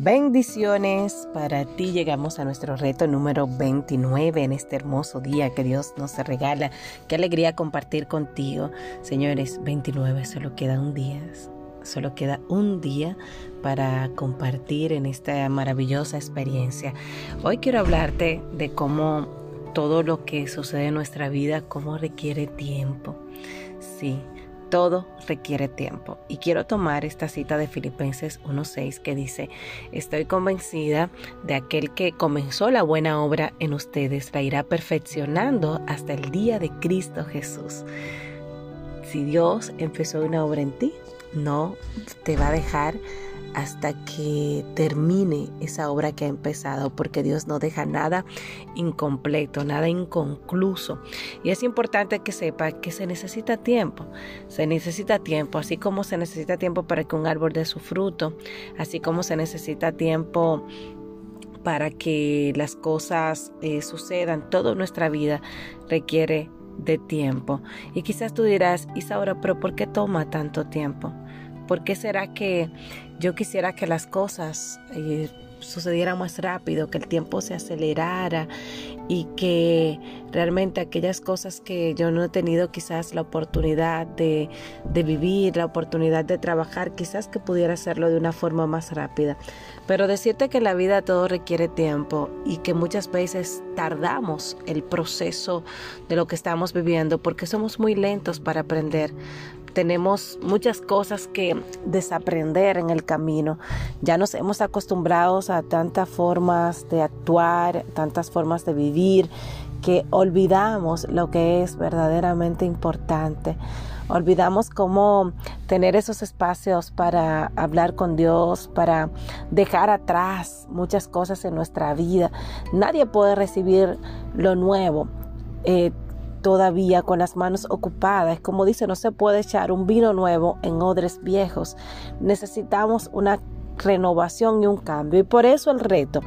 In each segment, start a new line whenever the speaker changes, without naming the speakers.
Bendiciones para ti. Llegamos a nuestro reto número 29 en este hermoso día que Dios nos regala. Qué alegría compartir contigo. Señores, 29, solo queda un día. Solo queda un día para compartir en esta maravillosa experiencia. Hoy quiero hablarte de cómo todo lo que sucede en nuestra vida, cómo requiere tiempo. Sí, todo requiere tiempo. Y quiero tomar esta cita de Filipenses 1.6 que dice, estoy convencida de aquel que comenzó la buena obra en ustedes, la irá perfeccionando hasta el día de Cristo Jesús. Si Dios empezó una obra en ti, no te va a dejar hasta que termine esa obra que ha empezado, porque Dios no deja nada incompleto, nada inconcluso. Y es importante que sepa que se necesita tiempo, se necesita tiempo, así como se necesita tiempo para que un árbol dé su fruto, así como se necesita tiempo para que las cosas eh, sucedan, toda nuestra vida requiere de tiempo. Y quizás tú dirás, Isaura, pero ¿por qué toma tanto tiempo? ¿Por qué será que yo quisiera que las cosas eh, sucedieran más rápido, que el tiempo se acelerara y que realmente aquellas cosas que yo no he tenido quizás la oportunidad de, de, vivir, la oportunidad de trabajar, quizás que pudiera hacerlo de una forma más rápida. Pero decirte que la vida todo requiere tiempo y que muchas veces tardamos el proceso de lo que estamos viviendo porque somos muy lentos para aprender tenemos muchas cosas que desaprender en el camino. Ya nos hemos acostumbrado a tantas formas de actuar, tantas formas de vivir, que olvidamos lo que es verdaderamente importante. Olvidamos cómo tener esos espacios para hablar con Dios, para dejar atrás muchas cosas en nuestra vida. Nadie puede recibir lo nuevo. Eh, todavía con las manos ocupadas. Como dice, no se puede echar un vino nuevo en odres viejos. Necesitamos una renovación y un cambio. Y por eso el reto.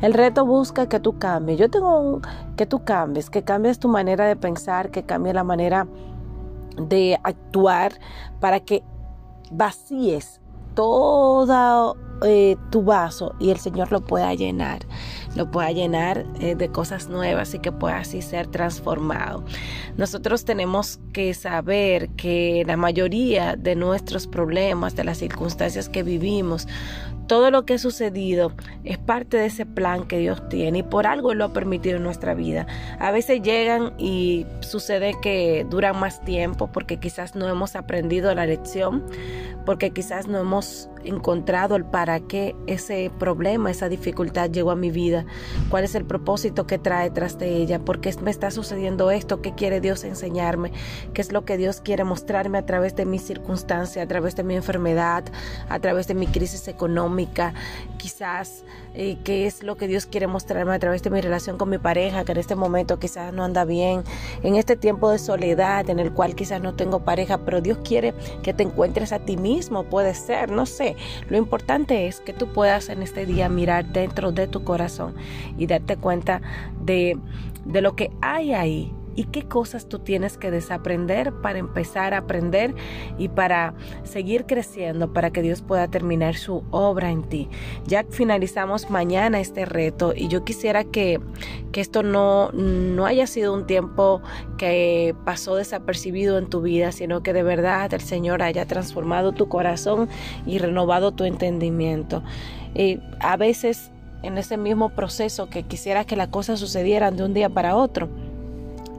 El reto busca que tú cambies. Yo tengo que tú cambies, que cambies tu manera de pensar, que cambie la manera de actuar para que vacíes todo eh, tu vaso y el Señor lo pueda llenar, lo pueda llenar eh, de cosas nuevas y que pueda así ser transformado. Nosotros tenemos que saber que la mayoría de nuestros problemas, de las circunstancias que vivimos, todo lo que ha sucedido es parte de ese plan que Dios tiene y por algo lo ha permitido en nuestra vida. A veces llegan y sucede que duran más tiempo porque quizás no hemos aprendido la lección, porque quizás no hemos encontrado el para qué ese problema, esa dificultad llegó a mi vida, cuál es el propósito que trae tras de ella, por qué me está sucediendo esto, qué quiere Dios enseñarme, qué es lo que Dios quiere mostrarme a través de mi circunstancia, a través de mi enfermedad, a través de mi crisis económica, quizás eh, qué es lo que Dios quiere mostrarme a través de mi relación con mi pareja, que en este momento quizás no anda bien, en este tiempo de soledad en el cual quizás no tengo pareja, pero Dios quiere que te encuentres a ti mismo, puede ser, no sé, lo importante es que tú puedas en este día mirar dentro de tu corazón y darte cuenta de, de lo que hay ahí y qué cosas tú tienes que desaprender para empezar a aprender y para seguir creciendo para que Dios pueda terminar su obra en ti. Ya finalizamos mañana este reto y yo quisiera que, que esto no, no haya sido un tiempo que pasó desapercibido en tu vida, sino que de verdad el Señor haya transformado tu corazón y renovado tu entendimiento. Y a veces en ese mismo proceso que quisiera que las cosas sucedieran de un día para otro,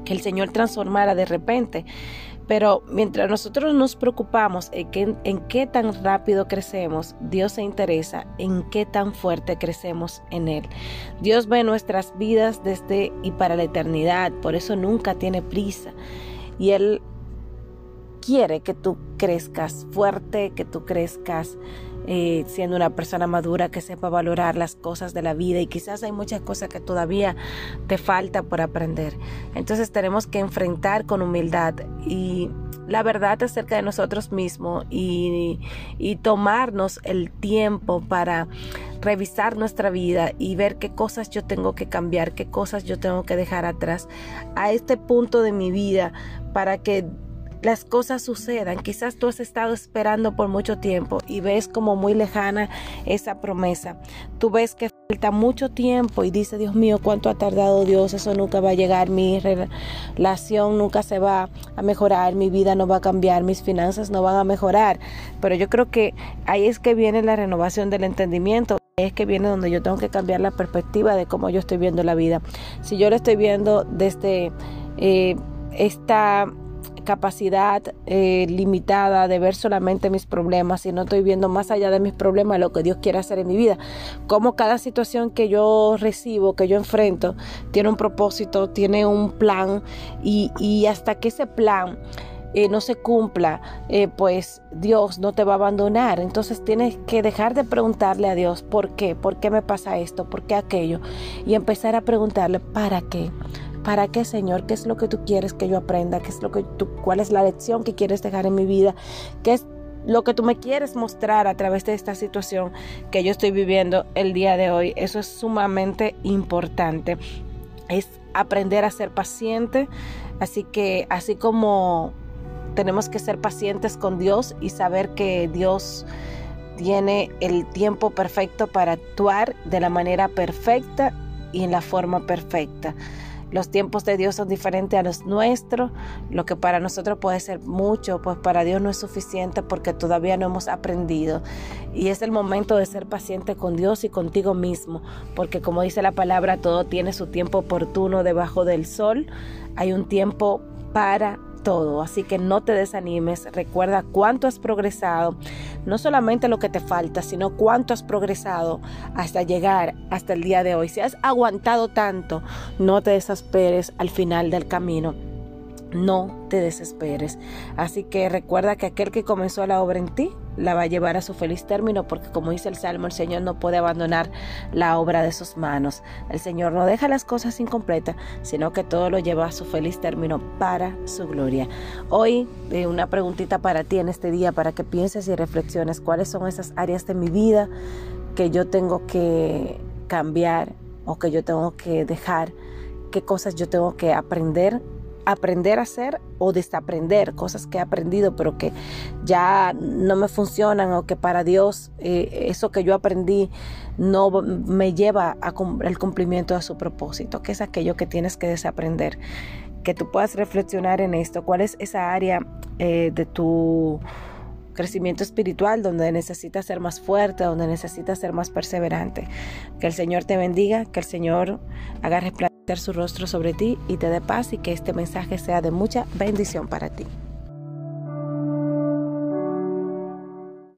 el Señor transformara de repente. Pero mientras nosotros nos preocupamos en en qué tan rápido crecemos, Dios se interesa en qué tan fuerte crecemos en Él. Dios ve nuestras vidas desde y para la eternidad, por eso nunca tiene prisa. Y Él quiere que tú crezcas fuerte, que tú crezcas eh, siendo una persona madura que sepa valorar las cosas de la vida y quizás hay muchas cosas que todavía te falta por aprender. Entonces tenemos que enfrentar con humildad y la verdad acerca de nosotros mismos y, y tomarnos el tiempo para revisar nuestra vida y ver qué cosas yo tengo que cambiar, qué cosas yo tengo que dejar atrás a este punto de mi vida para que las cosas sucedan. Quizás tú has estado esperando por mucho tiempo y ves como muy lejana esa promesa. Tú ves que falta mucho tiempo y dice, Dios mío, cuánto ha tardado Dios, eso nunca va a llegar, mi relación nunca se va a mejorar, mi vida no va a cambiar, mis finanzas no van a mejorar. Pero yo creo que ahí es que viene la renovación del entendimiento es que viene donde yo tengo que cambiar la perspectiva de cómo yo estoy viendo la vida. Si yo lo estoy viendo desde eh, esta capacidad eh, limitada de ver solamente mis problemas y no estoy viendo más allá de mis problemas lo que Dios quiere hacer en mi vida. Como cada situación que yo recibo, que yo enfrento, tiene un propósito, tiene un plan y, y hasta que ese plan eh, no se cumpla, eh, pues Dios no te va a abandonar. Entonces tienes que dejar de preguntarle a Dios por qué, por qué me pasa esto, por qué aquello, y empezar a preguntarle para qué. ¿Para qué, Señor? ¿Qué es lo que tú quieres que yo aprenda? ¿Qué es lo que tú, cuál es la lección que quieres dejar en mi vida? ¿Qué es lo que tú me quieres mostrar a través de esta situación que yo estoy viviendo el día de hoy? Eso es sumamente importante. Es aprender a ser paciente. Así que así como tenemos que ser pacientes con Dios y saber que Dios tiene el tiempo perfecto para actuar de la manera perfecta y en la forma perfecta. Los tiempos de Dios son diferentes a los nuestros. Lo que para nosotros puede ser mucho, pues para Dios no es suficiente porque todavía no hemos aprendido. Y es el momento de ser paciente con Dios y contigo mismo, porque como dice la palabra, todo tiene su tiempo oportuno debajo del sol. Hay un tiempo para todo, así que no te desanimes, recuerda cuánto has progresado, no solamente lo que te falta, sino cuánto has progresado hasta llegar hasta el día de hoy. Si has aguantado tanto, no te desesperes al final del camino no te desesperes. Así que recuerda que aquel que comenzó la obra en ti la va a llevar a su feliz término porque como dice el Salmo, el Señor no puede abandonar la obra de sus manos. El Señor no deja las cosas incompletas, sino que todo lo lleva a su feliz término para su gloria. Hoy eh, una preguntita para ti en este día para que pienses y reflexiones cuáles son esas áreas de mi vida que yo tengo que cambiar o que yo tengo que dejar, qué cosas yo tengo que aprender aprender a hacer o desaprender cosas que he aprendido pero que ya no me funcionan o que para Dios eh, eso que yo aprendí no me lleva al cumplimiento de su propósito, que es aquello que tienes que desaprender. Que tú puedas reflexionar en esto, cuál es esa área eh, de tu crecimiento espiritual donde necesitas ser más fuerte, donde necesitas ser más perseverante. Que el Señor te bendiga, que el Señor haga resplandecer su rostro sobre ti y te dé paz y que este mensaje sea de mucha bendición para ti.